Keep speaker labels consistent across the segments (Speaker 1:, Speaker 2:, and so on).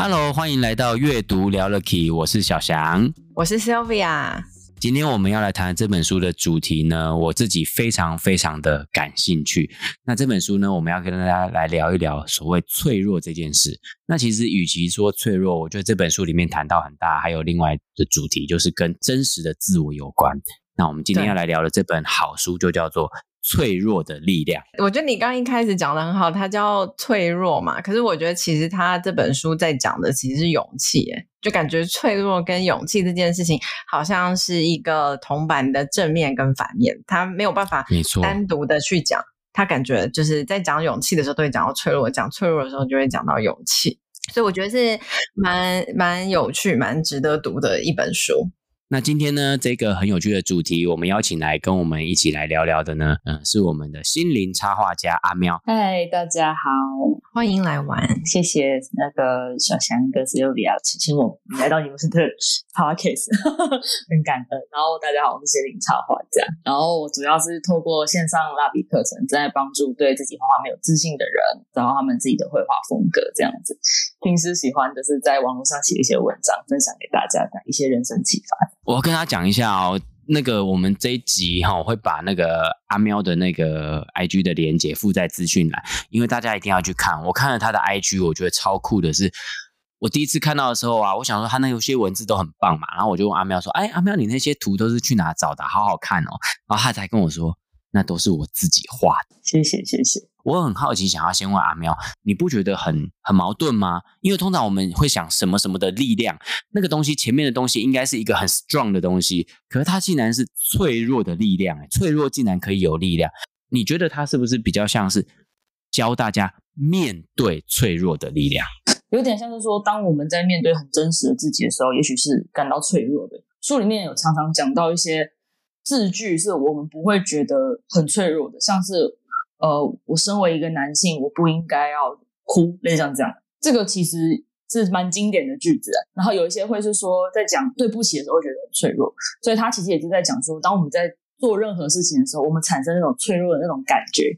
Speaker 1: Hello，欢迎来到阅读聊了 Key，我是小翔，
Speaker 2: 我是 Sylvia。
Speaker 1: 今天我们要来谈这本书的主题呢，我自己非常非常的感兴趣。那这本书呢，我们要跟大家来聊一聊所谓脆弱这件事。那其实与其说脆弱，我觉得这本书里面谈到很大，还有另外的主题，就是跟真实的自我有关。那我们今天要来聊的这本好书就叫做。脆弱的力量，
Speaker 2: 我觉得你刚刚一开始讲的很好，它叫脆弱嘛。可是我觉得其实他这本书在讲的其实是勇气，哎，就感觉脆弱跟勇气这件事情好像是一个铜板的正面跟反面，它没有办法单独的去讲。他感觉就是在讲勇气的时候都会讲到脆弱，讲脆弱的时候就会讲到勇气，所以我觉得是蛮蛮有趣、蛮值得读的一本书。
Speaker 1: 那今天呢，这个很有趣的主题，我们邀请来跟我们一起来聊聊的呢，嗯，是我们的心灵插画家阿喵。
Speaker 3: 嗨，大家好，
Speaker 2: 欢迎来玩，
Speaker 3: 谢谢那个小翔哥 Sylvia 请我来到你们的 Podcast，很感恩。然后大家好，我是心灵插画家，然后我主要是透过线上蜡笔课程，在帮助对自己画画没有自信的人，找到他们自己的绘画风格，这样子。平时喜欢就是在网络上写一些文章，分享给大家的一些人生启发。
Speaker 1: 我要跟他讲一下哦，那个我们这一集哈，我会把那个阿喵的那个 IG 的连接附在资讯栏，因为大家一定要去看。我看了他的 IG，我觉得超酷的是，我第一次看到的时候啊，我想说他那有些文字都很棒嘛，然后我就问阿喵说：“哎，阿喵，你那些图都是去哪找的？好好看哦。”然后他才跟我说：“那都是我自己画的。”
Speaker 3: 谢谢，谢谢。
Speaker 1: 我很好奇，想要先问阿喵，你不觉得很很矛盾吗？因为通常我们会想什么什么的力量，那个东西前面的东西应该是一个很 strong 的东西，可是它竟然是脆弱的力量，脆弱竟然可以有力量，你觉得它是不是比较像是教大家面对脆弱的力量？
Speaker 3: 有点像是说，当我们在面对很真实的自己的时候，也许是感到脆弱的。书里面有常常讲到一些字句，是我们不会觉得很脆弱的，像是。呃，我身为一个男性，我不应该要哭，类似像这样，这个其实是蛮经典的句子。然后有一些会是说，在讲对不起的时候，会觉得很脆弱，所以他其实也是在讲说，当我们在做任何事情的时候，我们产生那种脆弱的那种感觉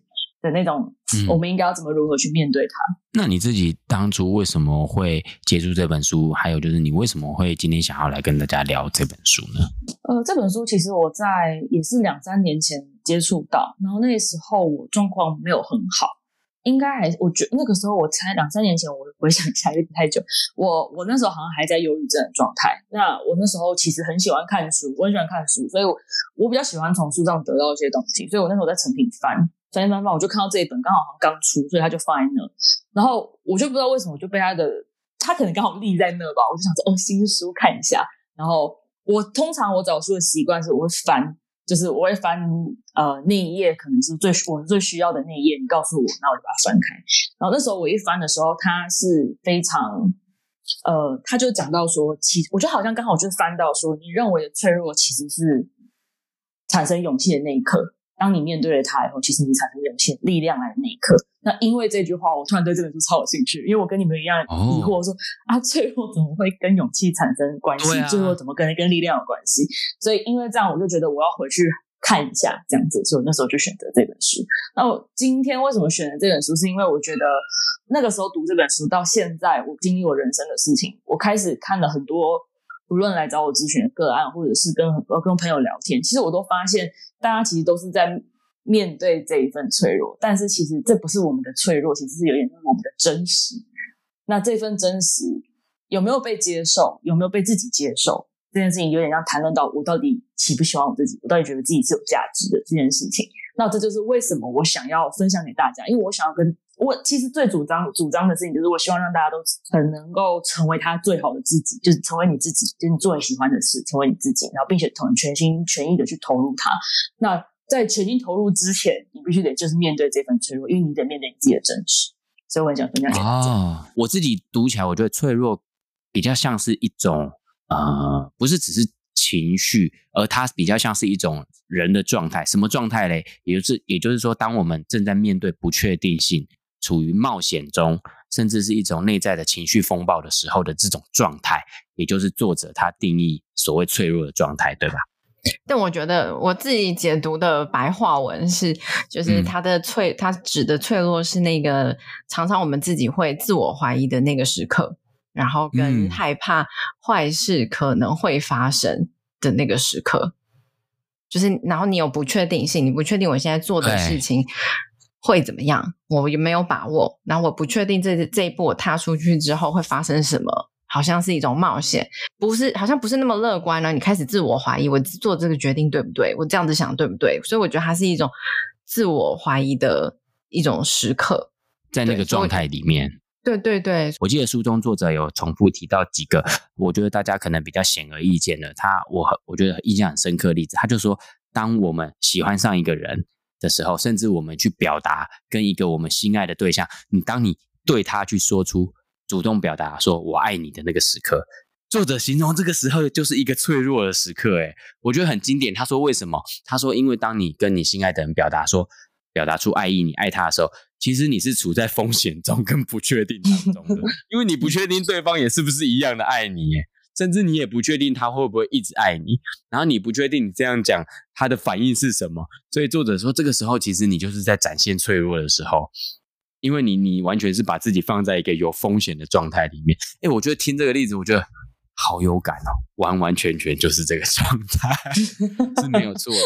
Speaker 3: 的那种，嗯、我们应该要怎么如何去面对它？
Speaker 1: 那你自己当初为什么会接触这本书？还有就是你为什么会今天想要来跟大家聊这本书呢？
Speaker 3: 呃，这本书其实我在也是两三年前。接触到，然后那时候我状况没有很好，应该还我觉得那个时候我才两三年前，我回想起来有点太久。我我那时候好像还在忧郁症的状态。那我那时候其实很喜欢看书，我很喜欢看书，所以我我比较喜欢从书上得到一些东西。所以我那时候在成品翻翻翻翻，我就看到这一本，刚好好像刚出，所以他就放在那。然后我就不知道为什么，就被他的他可能刚好立在那吧，我就想说哦，新书看一下。然后我通常我找书的习惯是我会翻。就是我会翻呃那一页，可能是最我最需要的那一页，你告诉我，那我就把它翻开。然后那时候我一翻的时候，他是非常呃，他就讲到说，其我觉得好像刚好就翻到说，你认为的脆弱其实是产生勇气的那一刻。当你面对了它以后，其实你产生涌现、力量来的那一刻。那因为这句话，我突然对这本书超有兴趣，因为我跟你们一样疑惑说，啊，脆弱怎么会跟勇气产生关系？脆弱、啊、怎么跟跟力量有关系？所以因为这样，我就觉得我要回去看一下这样子，所以那时候就选择这本书。那我今天为什么选择这本书？是因为我觉得那个时候读这本书到现在，我经历我人生的事情，我开始看了很多。无论来找我咨询的个案，或者是跟很多跟朋友聊天，其实我都发现，大家其实都是在面对这一份脆弱，但是其实这不是我们的脆弱，其实是有点我们的真实。那这份真实有没有被接受？有没有被自己接受？这件事情有点像谈论到我到底喜不喜欢我自己，我到底觉得自己是有价值的这件事情。那这就是为什么我想要分享给大家，因为我想要跟。我其实最主张主张的事情就是，我希望让大家都很能够成为他最好的自己，就是成为你自己，就是你做你喜欢的事，成为你自己，然后并且从全心全意的去投入它。那在全心投入之前，你必须得就是面对这份脆弱，因为你得面对你自己的真实。所以我很想分享给大家。
Speaker 1: 哦，我自己读起来，我觉得脆弱比较像是一种呃，不是只是情绪，而它比较像是一种人的状态。什么状态嘞？也就是也就是说，当我们正在面对不确定性，处于冒险中，甚至是一种内在的情绪风暴的时候的这种状态，也就是作者他定义所谓脆弱的状态，对吧？
Speaker 2: 但我觉得我自己解读的白话文是，就是他的脆，他、嗯、指的脆弱是那个常常我们自己会自我怀疑的那个时刻，然后跟害怕坏事可能会发生的那个时刻，嗯、就是然后你有不确定性，你不确定我现在做的事情会怎么样，我也没有把握，然后我不确定这这一步我踏出去之后会发生什么。好像是一种冒险，不是，好像不是那么乐观呢。你开始自我怀疑，我做这个决定对不对？我这样子想对不对？所以我觉得它是一种自我怀疑的一种时刻，
Speaker 1: 在那个状态里面。
Speaker 2: 对对对，
Speaker 1: 我记得书中作者有重复提到几个，我觉得大家可能比较显而易见的。他我我觉得印象很深刻的例子，他就说，当我们喜欢上一个人的时候，甚至我们去表达跟一个我们心爱的对象，你当你对他去说出。主动表达说我爱你的那个时刻，作者形容这个时候就是一个脆弱的时刻。诶，我觉得很经典。他说为什么？他说因为当你跟你心爱的人表达说表达出爱意，你爱他的时候，其实你是处在风险中跟不确定当中的，因为你不确定对方也是不是一样的爱你，甚至你也不确定他会不会一直爱你，然后你不确定你这样讲他的反应是什么。所以作者说这个时候其实你就是在展现脆弱的时候。因为你你完全是把自己放在一个有风险的状态里面，哎，我觉得听这个例子，我觉得好有感哦，完完全全就是这个状态 是没有错的。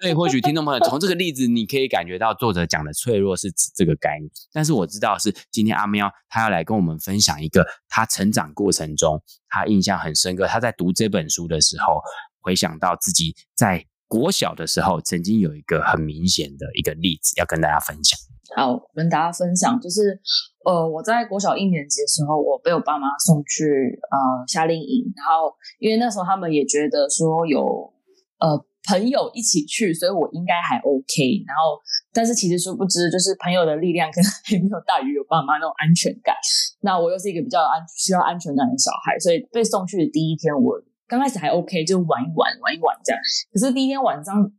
Speaker 1: 所以或许听众朋友从这个例子，你可以感觉到作者讲的脆弱是指这个概念。但是我知道是今天阿喵他要来跟我们分享一个他成长过程中他印象很深刻，他在读这本书的时候回想到自己在国小的时候曾经有一个很明显的一个例子要跟大家分享。
Speaker 3: 好，跟大家分享，就是呃，我在国小一年级的时候，我被我爸妈送去呃夏令营，然后因为那时候他们也觉得说有呃朋友一起去，所以我应该还 OK。然后，但是其实殊不知，就是朋友的力量可能还没有大于有爸妈那种安全感。那我又是一个比较安需要安全感的小孩，所以被送去的第一天，我刚开始还 OK，就玩一玩，玩一玩这样。可是第一天晚上。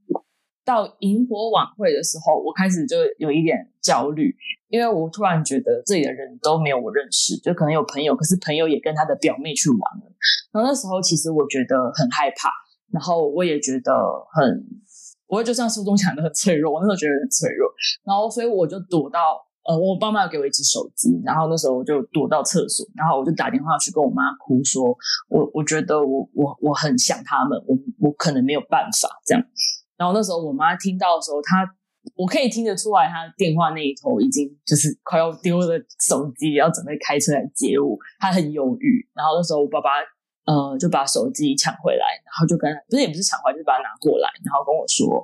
Speaker 3: 到萤火晚会的时候，我开始就有一点焦虑，因为我突然觉得这里的人都没有我认识，就可能有朋友，可是朋友也跟他的表妹去玩了。然后那时候其实我觉得很害怕，然后我也觉得很，我也就像书中讲的很脆弱，我那时候觉得很脆弱，然后所以我就躲到呃，我爸妈给我一支手机，然后那时候我就躲到厕所，然后我就打电话去跟我妈哭说，说我我觉得我我我很想他们，我我可能没有办法这样。然后那时候我妈听到的时候，她我可以听得出来，她电话那一头已经就是快要丢了手机，要准备开车来接我，她很犹豫。然后那时候我爸爸呃就把手机抢回来，然后就跟不是也不是抢回来，就是把它拿过来，然后跟我说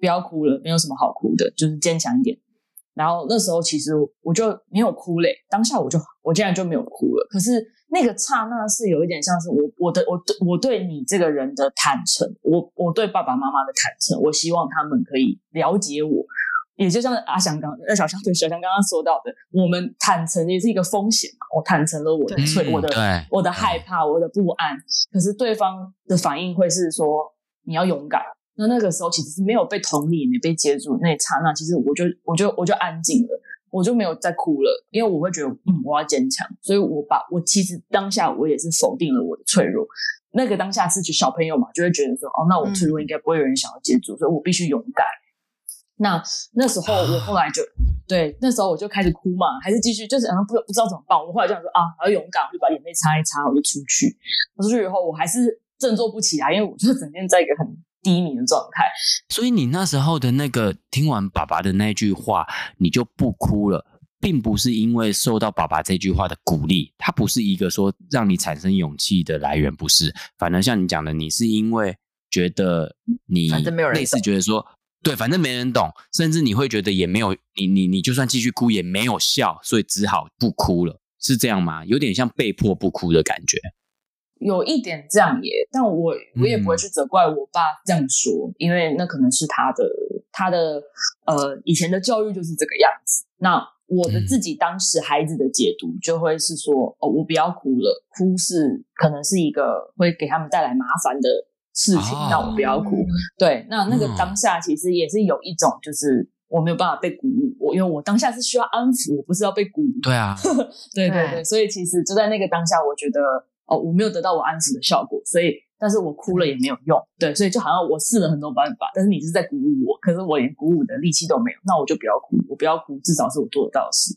Speaker 3: 不要哭了，没有什么好哭的，就是坚强一点。然后那时候其实我就没有哭嘞，当下我就我竟然就没有哭了。可是那个刹那是有一点像是我我的我对我对你这个人的坦诚，我我对爸爸妈妈的坦诚，我希望他们可以了解我。也就像阿翔刚呃小翔对小翔刚刚说到的，我们坦诚也是一个风险嘛。我坦诚了我的脆我的我的害怕我的不安，可是对方的反应会是说你要勇敢。那那个时候其实是没有被同理，没被接住。那一刹那，其实我就我就我就安静了，我就没有再哭了，因为我会觉得，嗯，我要坚强。所以我把我其实当下我也是否定了我的脆弱。那个当下是就小朋友嘛，就会觉得说，哦，那我脆弱应该不会有人想要接住，嗯、所以我必须勇敢。那那时候我后来就对，那时候我就开始哭嘛，还是继续，就是好像不不知道怎么办。我后来就想说啊，我要勇敢，我就把眼泪擦一擦，我就出去。出去以后，我还是振作不起来，因为我就整天在一个很。低迷的状态，
Speaker 1: 所以你那时候的那个听完爸爸的那句话，你就不哭了，并不是因为受到爸爸这句话的鼓励，它不是一个说让你产生勇气的来源，不是。反而像你讲的，你是因为觉得你类似觉得说，对，反正没人懂，甚至你会觉得也没有你你你就算继续哭也没有笑，所以只好不哭了，是这样吗？有点像被迫不哭的感觉。
Speaker 3: 有一点这样也，但我我也不会去责怪我爸这样说，嗯、因为那可能是他的他的呃以前的教育就是这个样子。那我的自己当时孩子的解读就会是说，哦，我不要哭了，哭是可能是一个会给他们带来麻烦的事情，让、哦、我不要哭。对，那那个当下其实也是有一种，就是我没有办法被鼓舞，我因为我当下是需要安抚，我不是要被鼓舞。
Speaker 1: 对啊，
Speaker 3: 对对对，所以其实就在那个当下，我觉得哦，我没有得到我安抚的效果，所以。但是我哭了也没有用，对，所以就好像我试了很多办法，但是你是在鼓舞我，可是我连鼓舞的力气都没有，那我就不要哭，我不要哭，至少是我做得到的事。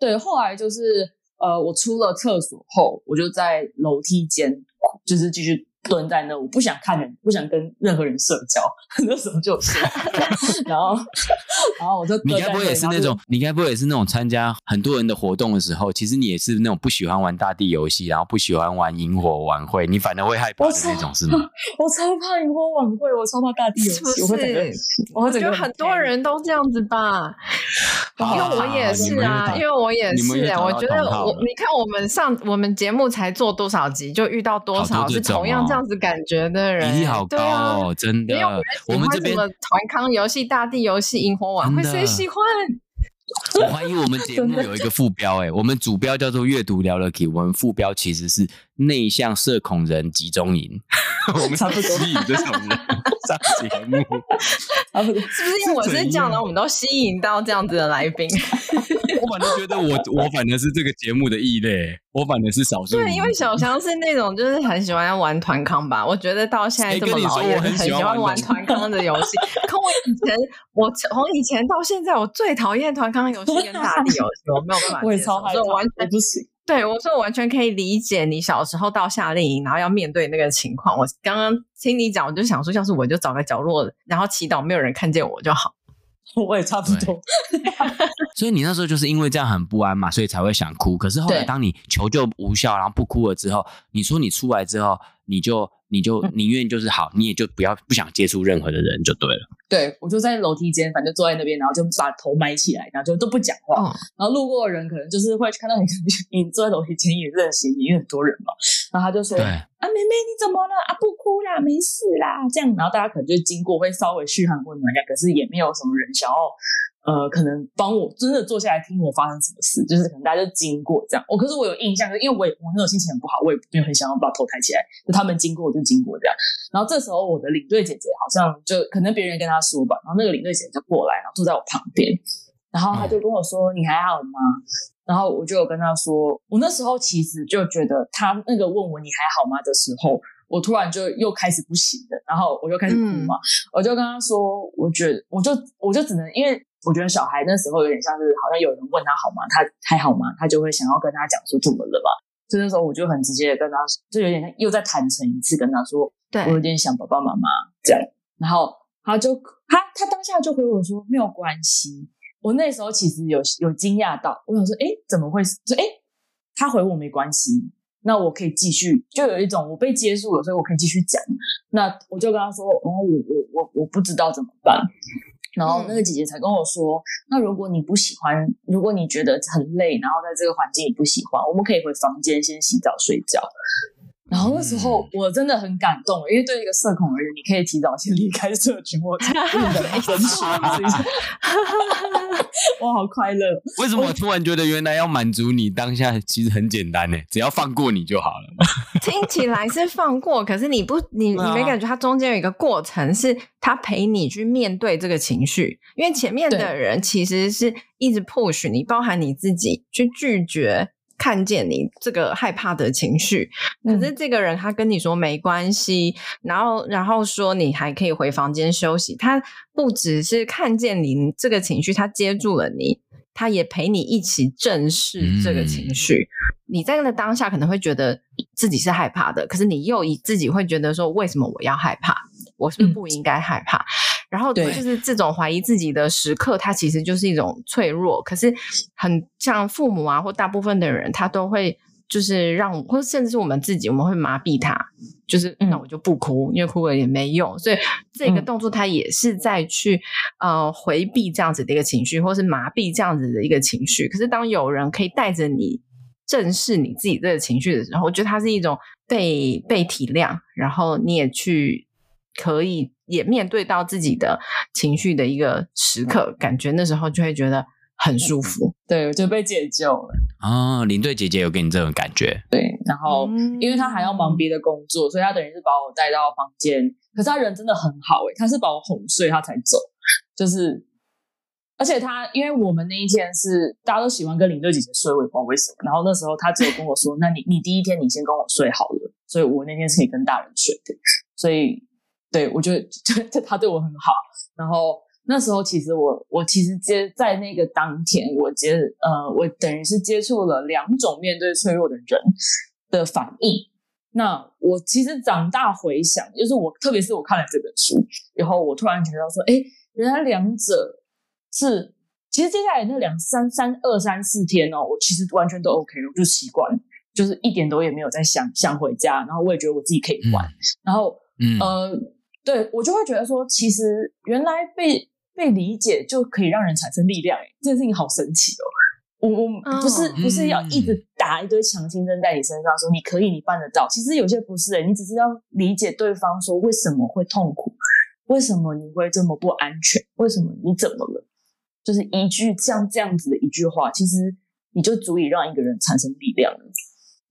Speaker 3: 对，后来就是呃，我出了厕所后，我就在楼梯间，就是继续。蹲在那，我不想看人，不想跟任何人社交。那时候就是，然后，然后我就
Speaker 1: 你该不会也是那种，你该不会也是那种参加很多人的活动的时候，其实你也是那种不喜欢玩大地游戏，然后不喜欢玩萤火晚会，你反而会害怕的那种，是吗？
Speaker 3: 我超怕萤火晚会，我超怕大地游戏，是不是？我觉得
Speaker 2: 很多人都这样子吧，因为我也是啊，因为我也是，我觉得我你看我们上我们节目才做多少集，就遇到多少是同样。这样子感觉的人，
Speaker 1: 比例好高哦，啊、真的。我们这边团
Speaker 2: 康游戏、大地游戏、萤火晚会，谁喜欢？
Speaker 1: 我怀疑我们节目有一个副标，哎，我们主标叫做“阅读聊了 Key”，我们副标其实是“内向社恐人集中营”。我们差不多吸引这种人 上节目，
Speaker 2: 差不多是不是因为我是这样的，我们都吸引到这样子的来宾？
Speaker 1: 我反正觉得我我反正是这个节目的异类，我反正是少数。
Speaker 2: 对，因为小翔是那种就是很喜欢玩团康吧，我觉得到现在这么老也很喜欢玩团康的游戏。可我以前，我从以前到现在，我最讨厌团康游戏跟大地游戏，我没有办法，
Speaker 3: 我也超害怕，
Speaker 2: 我完全不行。对，我说我完全可以理解你小时候到夏令营，然后要面对那个情况。我刚刚听你讲，我就想说，要是我就找个角落，然后祈祷没有人看见我就好。
Speaker 3: 我也差不多。
Speaker 1: 所以你那时候就是因为这样很不安嘛，所以才会想哭。可是后来当你求救无效，然后不哭了之后，你说你出来之后，你就。你就宁愿就是好，你也就不要不想接触任何的人就对了。
Speaker 3: 对，我就在楼梯间，反正坐在那边，然后就把头埋起来，然后就都不讲话。嗯、然后路过的人可能就是会看到你，你坐在楼梯间也认识你，因为很多人嘛。然后他就说：“啊，妹妹你怎么了？啊，不哭啦，没事啦。”这样，然后大家可能就经过会稍微嘘寒问暖一下，可是也没有什么人想要。呃，可能帮我真的坐下来听我发生什么事，就是可能大家就经过这样。我、哦、可是我有印象，因为我也我那种心情很不好，我也没有很想要把头抬起来。就他们经过我就经过这样。然后这时候我的领队姐姐好像就可能别人跟她说吧，然后那个领队姐姐就过来，然后坐在我旁边，然后她就跟我说：“嗯、你还好吗？”然后我就有跟他说，我那时候其实就觉得他那个问我你还好吗的时候，我突然就又开始不行了，然后我就开始哭嘛，嗯、我就跟他说，我觉得我就我就只能因为。我觉得小孩那时候有点像是，好像有人问他好吗？他还好吗？他就会想要跟他讲说怎么了吧。所以那时候我就很直接的跟他说，就有点又再坦诚一次跟他说，对，我有点想爸爸妈妈这样。然后他就他他当下就回我说没有关系。我那时候其实有有惊讶到，我想说，哎，怎么会？说，哎，他回我没关系，那我可以继续，就有一种我被接住了，所以我可以继续讲。那我就跟他说，哦，我我我我不知道怎么办。然后那个姐姐才跟我说：“嗯、那如果你不喜欢，如果你觉得很累，然后在这个环境你不喜欢，我们可以回房间先洗澡睡觉。”然后那时候我真的很感动，因为对一个社恐而言，你可以提早先 离开社群，我真的很珍惜。我好快乐！
Speaker 1: 为什么我突然觉得原来要满足你当下其实很简单呢？只要放过你就好了。
Speaker 2: 听起来是放过，可是你不，你你没感觉它中间有一个过程，是他陪你去面对这个情绪，因为前面的人其实是一直 push 你，包含你自己去拒绝。看见你这个害怕的情绪，可是这个人他跟你说没关系，嗯、然后然后说你还可以回房间休息。他不只是看见你这个情绪，他接住了你，他也陪你一起正视这个情绪。嗯、你在那个当下可能会觉得自己是害怕的，可是你又以自己会觉得说，为什么我要害怕？我是不是不应该害怕？嗯、然后就是这种怀疑自己的时刻，它其实就是一种脆弱。可是很像父母啊，或大部分的人，他都会就是让，或甚至是我们自己，我们会麻痹他，就是那我就不哭，因为哭了也没用。所以这个动作，它也是在去呃回避这样子的一个情绪，或是麻痹这样子的一个情绪。可是当有人可以带着你正视你自己这个情绪的时候，我觉得它是一种被被体谅，然后你也去。可以也面对到自己的情绪的一个时刻，感觉那时候就会觉得很舒服。
Speaker 3: 对，我就被解救了。
Speaker 1: 哦，领队姐姐有给你这种感觉？
Speaker 3: 对，然后因为她还要忙别的工作，所以她等于是把我带到房间。可是她人真的很好诶，他是把我哄睡，她才走。就是，而且她因为我们那一天是大家都喜欢跟领队姐姐睡，我也不知道为什么。然后那时候她只有跟我说：“ 那你你第一天你先跟我睡好了。”所以我那天是可以跟大人睡的。所以，对我觉得就他对我很好。然后那时候其实我我其实接在那个当天，我接呃我等于是接触了两种面对脆弱的人的反应。那我其实长大回想，就是我特别是我看了这本书以后，我突然觉得说，哎，原来两者是，其实接下来那两三三二三四天哦，我其实完全都 OK 了，我就习惯，就是一点都也没有在想想回家，然后我也觉得我自己可以玩，嗯、然后，嗯、呃，对我就会觉得说，其实原来被被理解就可以让人产生力量，哎，这件事情好神奇哦。我我不是不是要一直打一堆强心针在你身上，说你可以，你办得到。其实有些不是诶，你只是要理解对方，说为什么会痛苦，为什么你会这么不安全，为什么你怎么了？就是一句像这样子的一句话，其实你就足以让一个人产生力量了。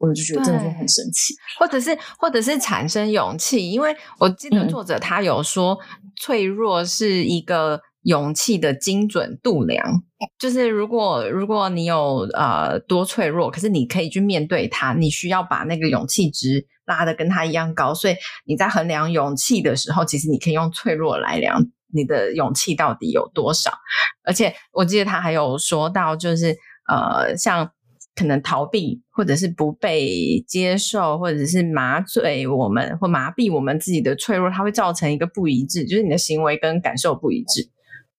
Speaker 3: 我就觉得真的是很神奇，
Speaker 2: 或者是或者是产生勇气，因为我记得作者他有说，脆弱是一个。勇气的精准度量，就是如果如果你有呃多脆弱，可是你可以去面对它，你需要把那个勇气值拉的跟它一样高。所以你在衡量勇气的时候，其实你可以用脆弱来量你的勇气到底有多少。而且我记得他还有说到，就是呃，像可能逃避，或者是不被接受，或者是麻醉我们或麻痹我们自己的脆弱，它会造成一个不一致，就是你的行为跟感受不一致。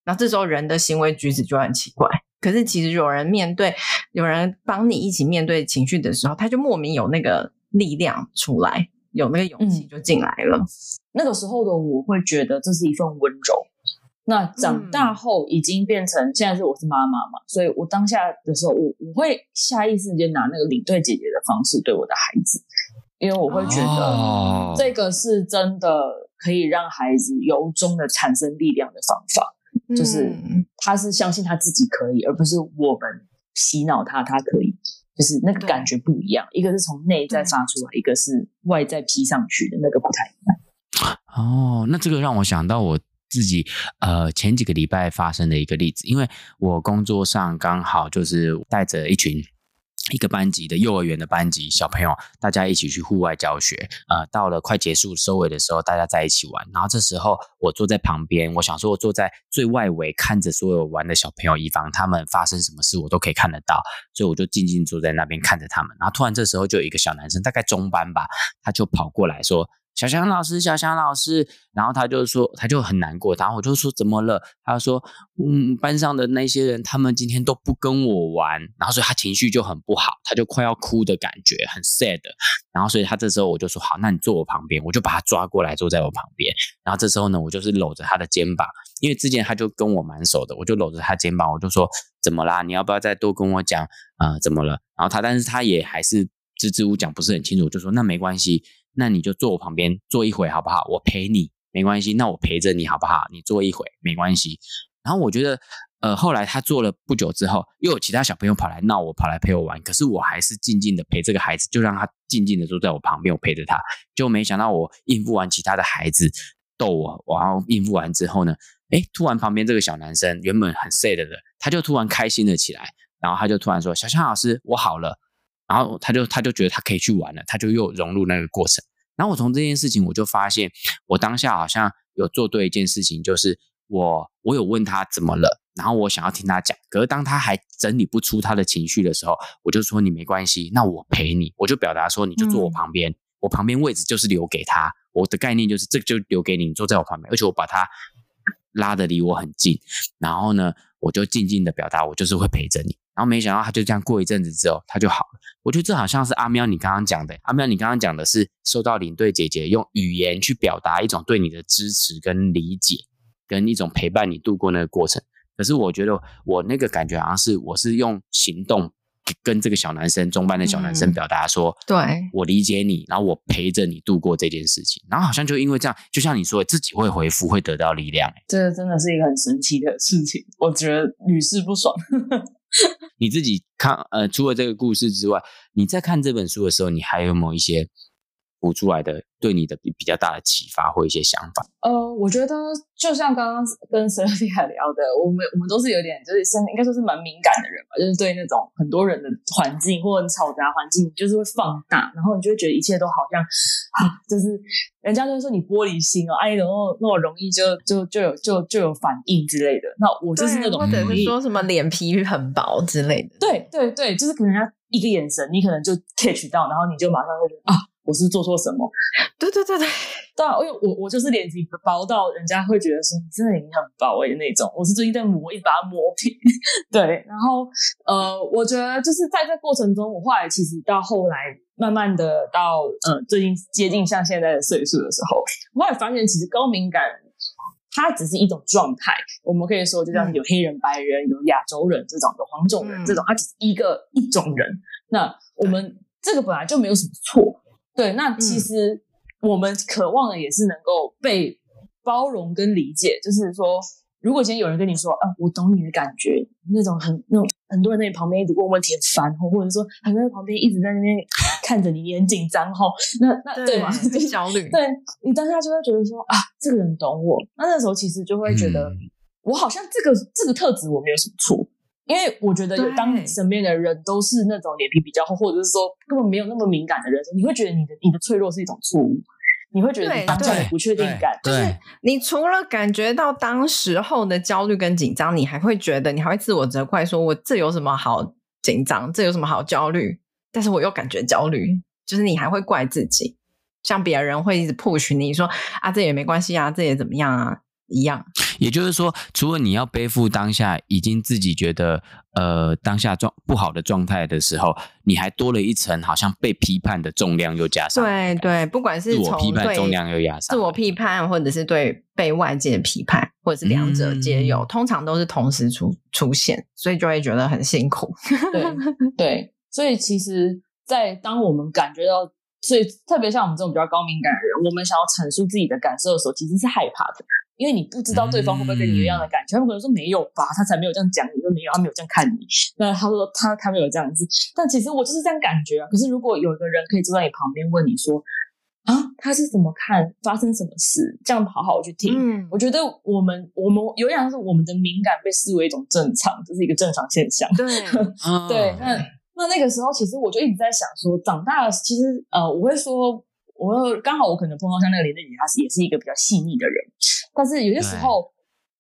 Speaker 2: 然后这时候人的行为举止就很奇怪，可是其实有人面对，有人帮你一起面对情绪的时候，他就莫名有那个力量出来，有那个勇气就进来了。嗯，
Speaker 3: 那个时候的我会觉得这是一份温柔。那长大后已经变成现在是我是妈妈嘛，所以我当下的时候，我我会下意识间拿那个领队姐姐的方式对我的孩子，因为我会觉得这个是真的可以让孩子由衷的产生力量的方法。就是他是相信他自己可以，而不是我们洗脑他，他可以。就是那个感觉不一样，一个是从内在发出来，一个是外在披上去的那个不太一样。
Speaker 1: 哦，那这个让我想到我自己呃前几个礼拜发生的一个例子，因为我工作上刚好就是带着一群。一个班级的幼儿园的班级小朋友，大家一起去户外教学。呃，到了快结束收尾的时候，大家在一起玩。然后这时候我坐在旁边，我想说，我坐在最外围看着所有玩的小朋友，以防他们发生什么事，我都可以看得到。所以我就静静坐在那边看着他们。然后突然这时候就有一个小男生，大概中班吧，他就跑过来说。小翔老师，小翔老师，然后他就说，他就很难过，然后我就说怎么了？他说，嗯，班上的那些人，他们今天都不跟我玩，然后所以他情绪就很不好，他就快要哭的感觉，很 sad。然后所以他这时候我就说，好，那你坐我旁边，我就把他抓过来坐在我旁边。然后这时候呢，我就是搂着他的肩膀，因为之前他就跟我蛮熟的，我就搂着他肩膀，我就说，怎么啦？你要不要再多跟我讲？啊、怎么了？然后他，但是他也还是支支吾吾讲不是很清楚，就说那没关系。那你就坐我旁边坐一会好不好？我陪你没关系。那我陪着你好不好？你坐一会没关系。然后我觉得，呃，后来他坐了不久之后，又有其他小朋友跑来闹我，跑来陪我玩。可是我还是静静的陪这个孩子，就让他静静的坐在我旁边，我陪着他。就没想到我应付完其他的孩子逗我，然后应付完之后呢，诶，突然旁边这个小男生原本很 sad 的，他就突然开心了起来。然后他就突然说：“小强老师，我好了。”然后他就他就觉得他可以去玩了，他就又融入那个过程。然后我从这件事情我就发现，我当下好像有做对一件事情，就是我我有问他怎么了，然后我想要听他讲。可是当他还整理不出他的情绪的时候，我就说你没关系，那我陪你。我就表达说你就坐我旁边，嗯、我旁边位置就是留给他。我的概念就是这个就留给你，你坐在我旁边，而且我把他拉的离我很近。然后呢，我就静静的表达，我就是会陪着你。然后没想到他就这样过一阵子之后，他就好了。我觉得这好像是阿喵你刚刚讲的。阿喵你刚刚讲的是受到领队姐姐用语言去表达一种对你的支持跟理解，跟一种陪伴你度过那个过程。可是我觉得我那个感觉好像是我是用行动跟这个小男生中班的小男生表达说，
Speaker 2: 嗯、对
Speaker 1: 我理解你，然后我陪着你度过这件事情，然后好像就因为这样，就像你说的，自己会回复，会得到力量。
Speaker 3: 这真的是一个很神奇的事情，我觉得屡试不爽。
Speaker 1: 你自己看，呃，除了这个故事之外，你在看这本书的时候，你还有某一些？补出来的对你的比比较大的启发或一些想法。
Speaker 3: 呃，我觉得就像刚刚跟 Celia 聊的，我们我们都是有点就是应该说是蛮敏感的人吧，就是对那种很多人的环境或很嘈杂环境，就是会放大，然后你就会觉得一切都好像啊，就是人家就会说你玻璃心哦，哎，然后那么容易就就就有就就有反应之类的。那我就是那种，
Speaker 2: 或者是说什么脸皮很薄之类的。
Speaker 3: 对对对，就是可能人家一个眼神，你可能就 catch 到，然后你就马上会觉得啊。我是做错什么？
Speaker 2: 对对对对，
Speaker 3: 对啊，因为我我就是脸皮薄到人家会觉得说你真的脸皮很薄诶、欸、那种。我是最近在磨，一直把它磨平。对，然后呃，我觉得就是在这过程中，我后来其实到后来慢慢的到呃最近接近像现在的岁数的时候，我也发现其实高敏感它只是一种状态。我们可以说，就像有黑人、白人、有亚洲人这种，有黄种人这种，它只是一个一种人。那我们这个本来就没有什么错。对，那其实我们渴望的也是能够被包容跟理解。就是说，如果今天有人跟你说，啊，我懂你的感觉，那种很那种很多人在你旁边一直问问题很烦，或者说很多人在旁边一直在那边 看着你，你很紧张哈，那那对吗？
Speaker 2: 很焦虑。
Speaker 3: 对，你当下就会觉得说，啊，这个人懂我。那那时候其实就会觉得，嗯、我好像这个这个特质我没有什么错。因为我觉得，有当你身边的人都是那种脸皮比较厚，或者是说根本没有那么敏感的人，你会觉得你的你的脆弱是一种错误，你会觉得你当下的不确定感，
Speaker 2: 就是你除了感觉到当时候的焦虑跟紧张，你还会觉得你还会自我责怪，说我这有什么好紧张，这有什么好焦虑？但是我又感觉焦虑，就是你还会怪自己，像别人会一直 push 你说啊，这也没关系啊，这也怎么样啊。一样，
Speaker 1: 也就是说，除了你要背负当下已经自己觉得呃当下状不好的状态的时候，你还多了一层好像被批判的重量又加上。
Speaker 2: 对对，不管是
Speaker 1: 自我批判重量又加上，
Speaker 2: 自我批判或者是对被外界的批判，或者是两者皆有，嗯、通常都是同时出出现，所以就会觉得很辛苦。
Speaker 3: 对 对，所以其实，在当我们感觉到，所以特别像我们这种比较高敏感的人，我们想要陈述自己的感受的时候，其实是害怕的。因为你不知道对方会不会跟你一样的感觉，嗯、他们可能说没有吧，他才没有这样讲你，说没有，他没有这样看你。那他说他他没有这样子，但其实我就是这样感觉啊。可是如果有一个人可以坐在你旁边问你说啊，他是怎么看，发生什么事，这样好好去听。嗯，我觉得我们我们有点像是我们的敏感被视为一种正常，这是一个正常现象。对，对。那那那个时候，其实我就一直在想说，长大了，其实呃，我会说，我刚好我可能碰到像那个林丽姐，她是也是一个比较细腻的人。但是有些时候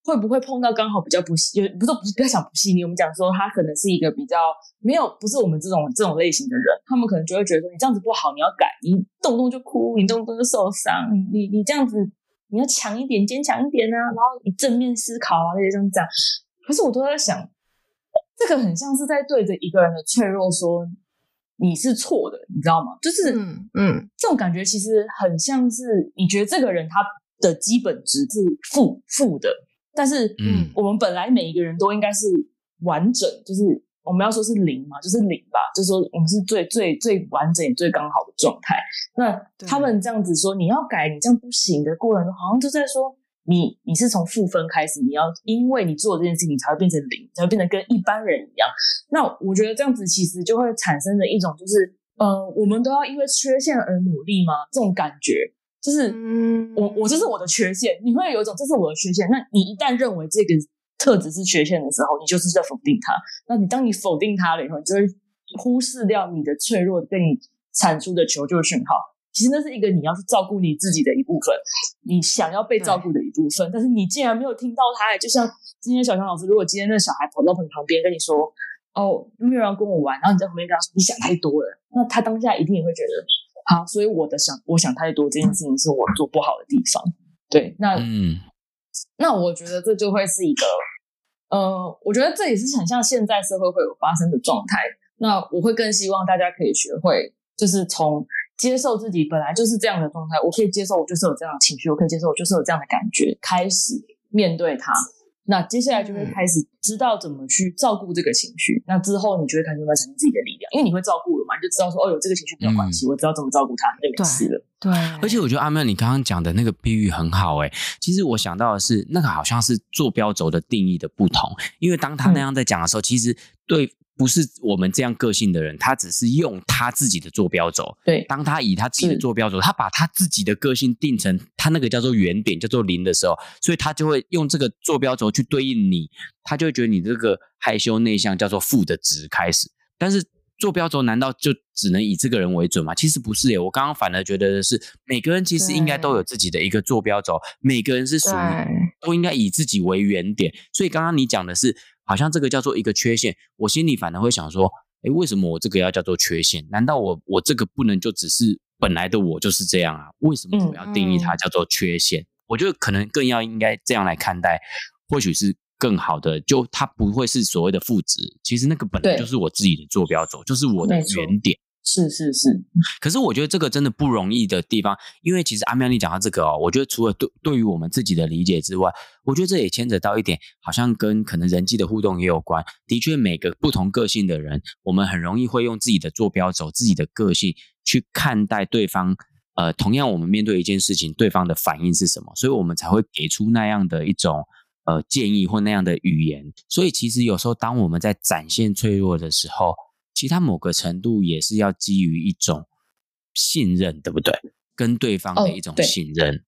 Speaker 3: 会不会碰到刚好比较不细，就不是不是不要讲不细腻，我们讲说他可能是一个比较没有不是我们这种这种类型的人，他们可能就会觉得说你这样子不好，你要改，你动不动就哭，你动不动就受伤，你你这样子你要强一点，坚强一点啊，然后你正面思考啊那些这样这样。可是我都在想，这个很像是在对着一个人的脆弱说你是错的，你知道吗？就是嗯嗯，这种感觉其实很像是你觉得这个人他。的基本值是负负的，但是嗯，我们本来每一个人都应该是完整，就是我们要说是零嘛，就是零吧，就是说我们是最最最完整也最刚好的状态。那他们这样子说你要改，你这样不行的过程中，好像就在说你你是从负分开始，你要因为你做这件事情才会变成零，才会变得跟一般人一样。那我觉得这样子其实就会产生的一种就是，呃，我们都要因为缺陷而努力吗？这种感觉。就是我，我这是我的缺陷，你会有一种这是我的缺陷。那你一旦认为这个特质是缺陷的时候，你就是在否定它。那你当你否定它了以后，你就会忽视掉你的脆弱对你产出的求救讯号。其实那是一个你要去照顾你自己的一部分，你想要被照顾的一部分。但是你竟然没有听到他，就像今天小强老师，如果今天那小孩跑到你旁边跟你说：“哦，没有人跟我玩。”然后你在旁边跟他说：“你想太多了。”那他当下一定也会觉得。好，所以我的想，我想太多这件事情是我做不好的地方。对，那嗯，那我觉得这就会是一个，呃，我觉得这也是很像现在社会会有发生的状态。那我会更希望大家可以学会，就是从接受自己本来就是这样的状态，我可以接受我就是有这样的情绪，我可以接受我就是有这样的感觉，开始面对它。那接下来就会开始知道怎么去照顾这个情绪。嗯、那之后你就会开始慢慢产生自己的力量，因为你会照顾了嘛，你就知道说哦，有这个情绪没有关系，嗯、我知道怎么照顾它，就没事了。
Speaker 2: 对，
Speaker 1: 而且我觉得阿妙你刚刚讲的那个比喻很好哎、欸，其实我想到的是那个好像是坐标轴的定义的不同，因为当他那样在讲的时候，嗯、其实对。不是我们这样个性的人，他只是用他自己的坐标轴。
Speaker 3: 对，
Speaker 1: 当他以他自己的坐标轴，他把他自己的个性定成他那个叫做原点，叫做零的时候，所以他就会用这个坐标轴去对应你，他就会觉得你这个害羞内向叫做负的值开始。但是坐标轴难道就只能以这个人为准吗？其实不是耶，我刚刚反而觉得的是每个人其实应该都有自己的一个坐标轴，每个人是属于都应该以自己为原点。所以刚刚你讲的是。好像这个叫做一个缺陷，我心里反而会想说，诶，为什么我这个要叫做缺陷？难道我我这个不能就只是本来的我就是这样啊？为什么我要定义它叫做缺陷？嗯嗯、我觉得可能更要应该这样来看待，或许是更好的，就它不会是所谓的负值，其实那个本来就是我自己的坐标轴，就是我的原点。
Speaker 3: 是是是，
Speaker 1: 可是我觉得这个真的不容易的地方，因为其实阿妙你讲到这个哦，我觉得除了对对于我们自己的理解之外，我觉得这也牵扯到一点，好像跟可能人际的互动也有关。的确，每个不同个性的人，我们很容易会用自己的坐标轴、自己的个性去看待对方。呃，同样我们面对一件事情，对方的反应是什么，所以我们才会给出那样的一种呃建议或那样的语言。所以其实有时候当我们在展现脆弱的时候，其他某个程度也是要基于一种信任，对不对？跟对方的一种信任，哦、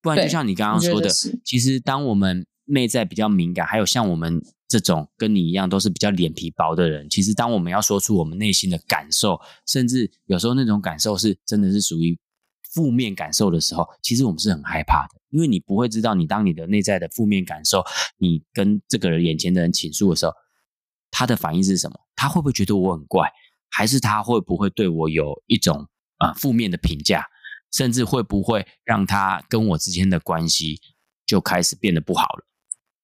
Speaker 1: 不然就像你刚刚说的，其实当我们内在比较敏感，还有像我们这种跟你一样都是比较脸皮薄的人，其实当我们要说出我们内心的感受，甚至有时候那种感受是真的是属于负面感受的时候，其实我们是很害怕的，因为你不会知道，你当你的内在的负面感受，你跟这个人眼前的人倾诉的时候。他的反应是什么？他会不会觉得我很怪？还是他会不会对我有一种啊、呃、负面的评价？甚至会不会让他跟我之间的关系就开始变得不好了？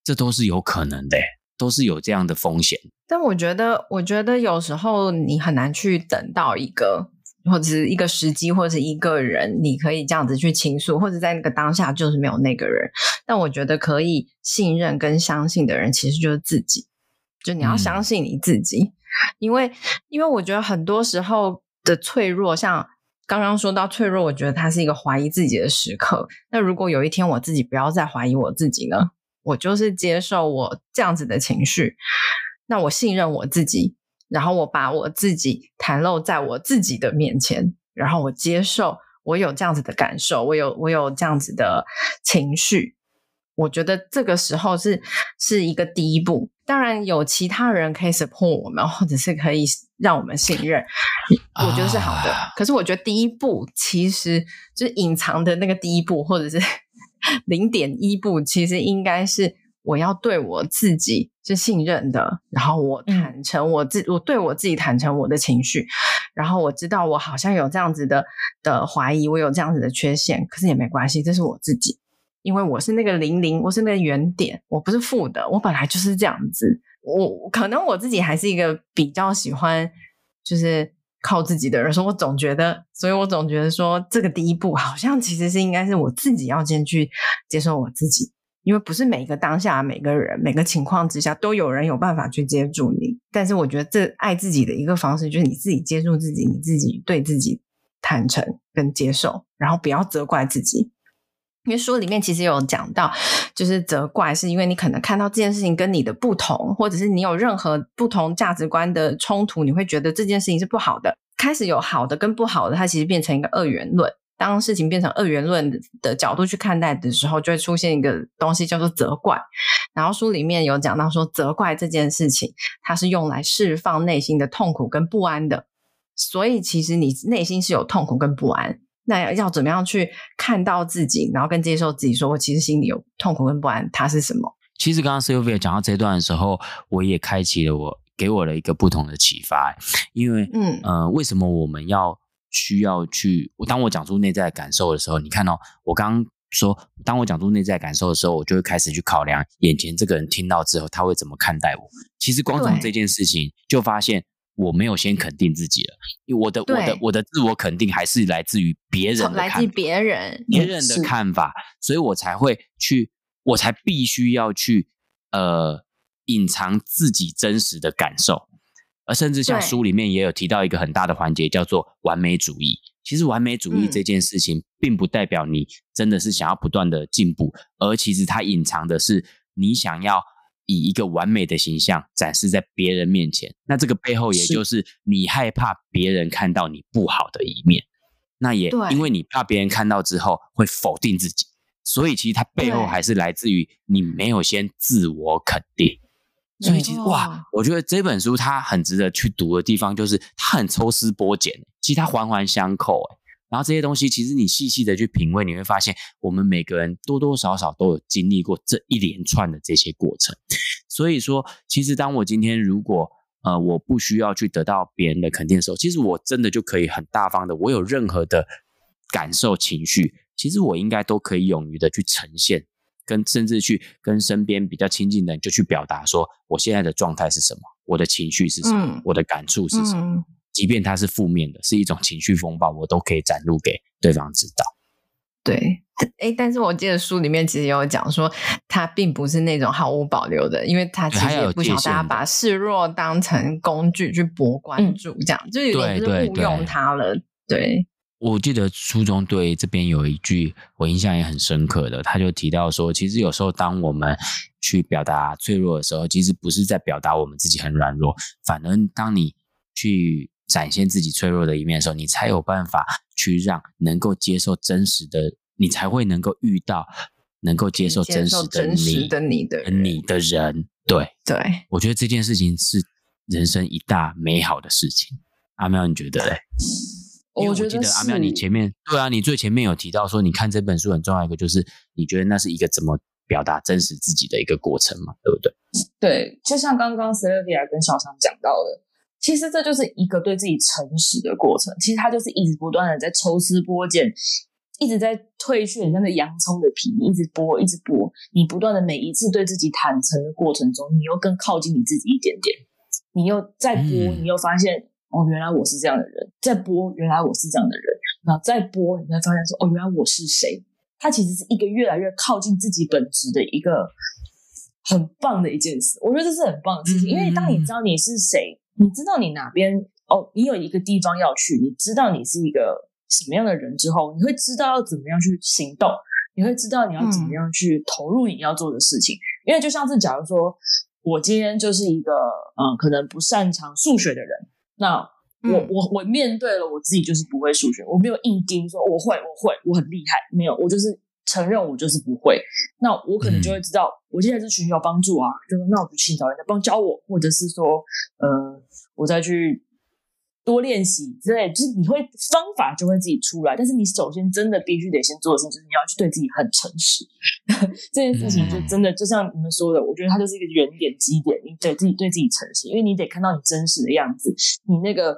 Speaker 1: 这都是有可能的，都是有这样的风险。
Speaker 2: 但我觉得，我觉得有时候你很难去等到一个或者是一个时机，或者是一个人，你可以这样子去倾诉，或者在那个当下就是没有那个人。但我觉得可以信任跟相信的人，其实就是自己。就你要相信你自己，嗯、因为因为我觉得很多时候的脆弱，像刚刚说到脆弱，我觉得它是一个怀疑自己的时刻。那如果有一天我自己不要再怀疑我自己呢？我就是接受我这样子的情绪，那我信任我自己，然后我把我自己袒露在我自己的面前，然后我接受我有这样子的感受，我有我有这样子的情绪。我觉得这个时候是是一个第一步。当然有其他人可以 support 我们，或者是可以让我们信任，我觉得是好的。啊、可是我觉得第一步其实就是隐藏的那个第一步，或者是 零点一步，其实应该是我要对我自己是信任的，然后我坦诚我自，我对我自己坦诚我的情绪，然后我知道我好像有这样子的的怀疑，我有这样子的缺陷，可是也没关系，这是我自己。因为我是那个零零，我是那个原点，我不是负的，我本来就是这样子。我可能我自己还是一个比较喜欢就是靠自己的人，说我总觉得，所以我总觉得说这个第一步好像其实是应该是我自己要先去接受我自己，因为不是每个当下、每个人、每个情况之下都有人有办法去接住你。但是我觉得这爱自己的一个方式就是你自己接住自己，你自己对自己坦诚跟接受，然后不要责怪自己。因为书里面其实有讲到，就是责怪是因为你可能看到这件事情跟你的不同，或者是你有任何不同价值观的冲突，你会觉得这件事情是不好的。开始有好的跟不好的，它其实变成一个二元论。当事情变成二元论的角度去看待的时候，就会出现一个东西叫做责怪。然后书里面有讲到说，责怪这件事情，它是用来释放内心的痛苦跟不安的。所以其实你内心是有痛苦跟不安。那要怎么样去看到自己，然后跟接受自己，说我其实心里有痛苦跟不安，它是什么？
Speaker 1: 其实刚刚 Sylvia 讲到这段的时候，我也开启了我给我了一个不同的启发，因为嗯呃，为什么我们要需要去？当我讲出内在感受的时候，你看哦，我刚刚说，当我讲出内在感受的时候，我就会开始去考量眼前这个人听到之后他会怎么看待我。其实光从这件事情就发现。我没有先肯定自己了，因为我的我的我的自我肯定还是来自于别人的看法，来自别人别人的看法，所以我才会去，我才必须要去呃隐藏自己真实的感受，而甚至像书里面也有提到一个很大的环节，叫做完美主义。其实完美主义这件事情，并不代表你真的是想要不断的进步，而其实它隐藏的是你想要以一个完美的形象展示在别人面前。那这个背后，也就是你害怕别人看到你不好的一面。那也因为你怕别人看到之后会否定自己，所以其实它背后还是来自于你没有先自我肯定。所以其实哇，我觉得这本书它很值得去读的地方，就是它很抽丝剥茧，其实它环环相扣。然后这些东西，其实你细细的去品味，你会发现我们每个人多多少少都有经历过这一连串的这些过程。所以说，其实当我今天如果呃，我不需要去得到别人的肯定的时候，其实我真的就可以很大方的，我有任何的感受情绪，其实我应该都可以勇于的去呈现，跟甚至去跟身边比较亲近的人就去表达说，我现在的状态是什么，我的情绪是什么，嗯、我的感触是什么，嗯、即便它是负面的，是一种情绪风暴，我都可以展露给对方知道。
Speaker 2: 对，哎，但是我记得书里面其实也有讲说，他并不是那种毫无保留的，因为他其实也不想大家把示弱当成工具去博关注，这样、嗯、就有点就是误用他了。对，对，对，
Speaker 1: 我记得书中对这边有一句我印象也很深刻的，他就提到说，其实有时候当我们去表达脆弱的时候，其实不是在表达我们自己很软弱，反而当你去展现自己脆弱的一面的时候，你才有办法去让能够接受真实的你，才会能够遇到能够接受真实的你，
Speaker 2: 的你的
Speaker 1: 你的人。对
Speaker 2: 对，
Speaker 1: 我觉得这件事情是人生一大美好的事情。阿喵，你觉得嘞？因为我记得阿喵，你前面对啊，你最前面有提到说，你看这本书很重要一个就是，你觉得那是一个怎么表达真实自己的一个过程嘛？对不对？
Speaker 3: 对，就像刚刚 Sylvia 跟小常讲到的。其实这就是一个对自己诚实的过程。其实他就是一直不断的在抽丝剥茧，一直在褪去像那洋葱的皮，一直剥，一直剥。你不断的每一次对自己坦诚的过程中，你又更靠近你自己一点点。你又再剥，你又发现、嗯、哦，原来我是这样的人。再剥，原来我是这样的人。然后再剥，你才发现说哦，原来我是谁。他其实是一个越来越靠近自己本质的一个很棒的一件事。我觉得这是很棒的事情，嗯、因为当你知道你是谁。你知道你哪边哦？你有一个地方要去，你知道你是一个什么样的人之后，你会知道要怎么样去行动，你会知道你要怎么样去投入你要做的事情。嗯、因为就像是假如说我今天就是一个嗯，可能不擅长数学的人，那我、嗯、我我面对了我自己就是不会数学，我没有硬盯说我会我会我很厉害，没有，我就是。承认我就是不会，那我可能就会知道，我现在是寻求帮助啊，嗯、就是那我就请找人家帮教我，或者是说，呃，我再去多练习之类，就是你会方法就会自己出来，但是你首先真的必须得先做的事情，就是你要去对自己很诚实。这件事情就真的就像你们说的，我觉得它就是一个原点基点，你得自己对自己诚实，因为你得看到你真实的样子，你那个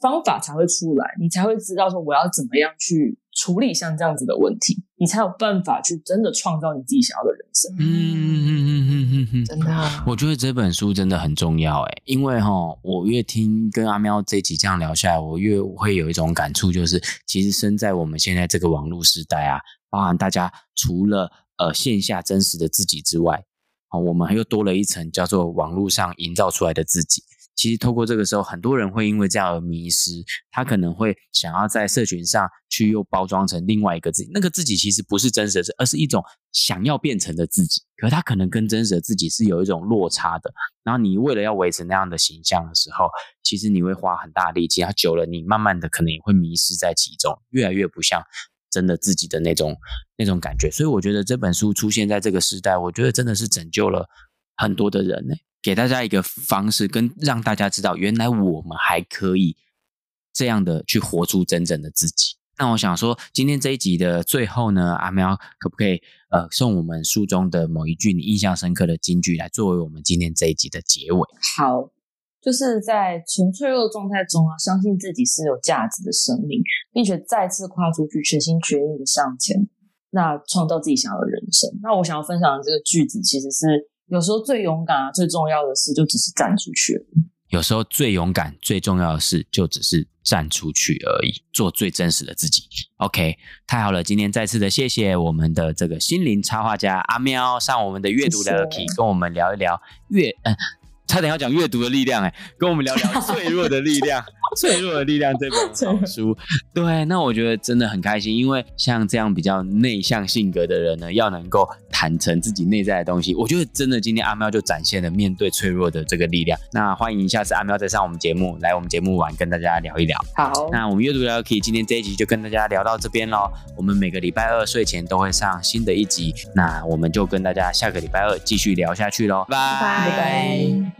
Speaker 3: 方法才会出来，你才会知道说我要怎么样去。处理像这样子的问题，你才有办法去真的创造你自己想要的人生。嗯嗯嗯嗯嗯嗯，
Speaker 2: 真的，
Speaker 1: 我觉得这本书真的很重要诶，因为哈，我越听跟阿喵这集这样聊下来，我越会有一种感触，就是其实身在我们现在这个网络时代啊，包含大家除了呃线下真实的自己之外，啊，我们又多了一层叫做网络上营造出来的自己。其实透过这个时候，很多人会因为这样而迷失。他可能会想要在社群上去又包装成另外一个自己，那个自己其实不是真实的，而是一种想要变成的自己。可他可能跟真实的自己是有一种落差的。然后你为了要维持那样的形象的时候，其实你会花很大力气。他久了，你慢慢的可能也会迷失在其中，越来越不像真的自己的那种那种感觉。所以我觉得这本书出现在这个时代，我觉得真的是拯救了很多的人呢。给大家一个方式，跟让大家知道，原来我们还可以这样的去活出真正的自己。那我想说，今天这一集的最后呢，阿喵可不可以呃送我们书中的某一句你印象深刻的金句，来作为我们今天这一集的结尾？
Speaker 3: 好，就是在从脆弱的状态中啊，相信自己是有价值的生命，并且再次跨出去，全心全意的向前，那创造自己想要的人生。那我想要分享的这个句子，其实是。有时候最勇敢啊，最重要的事就只是站出去。
Speaker 1: 有时候最勇敢、最重要的事就只是站出去而已，做最真实的自己。OK，太好了，今天再次的谢谢我们的这个心灵插画家阿喵上我们的阅读的 Lucky，跟我们聊一聊阅嗯。呃差点要讲阅读的力量，哎，跟我们聊聊 脆弱的力量，脆弱的力量这本好书。对，那我觉得真的很开心，因为像这样比较内向性格的人呢，要能够坦诚自己内在的东西，我觉得真的今天阿喵就展现了面对脆弱的这个力量。那欢迎下次阿喵再上我们节目，来我们节目玩，跟大家聊一聊。
Speaker 2: 好，
Speaker 1: 那我们阅读聊 Lucky 今天这一集就跟大家聊到这边喽。我们每个礼拜二睡前都会上新的一集，那我们就跟大家下个礼拜二继续聊下去喽。拜拜。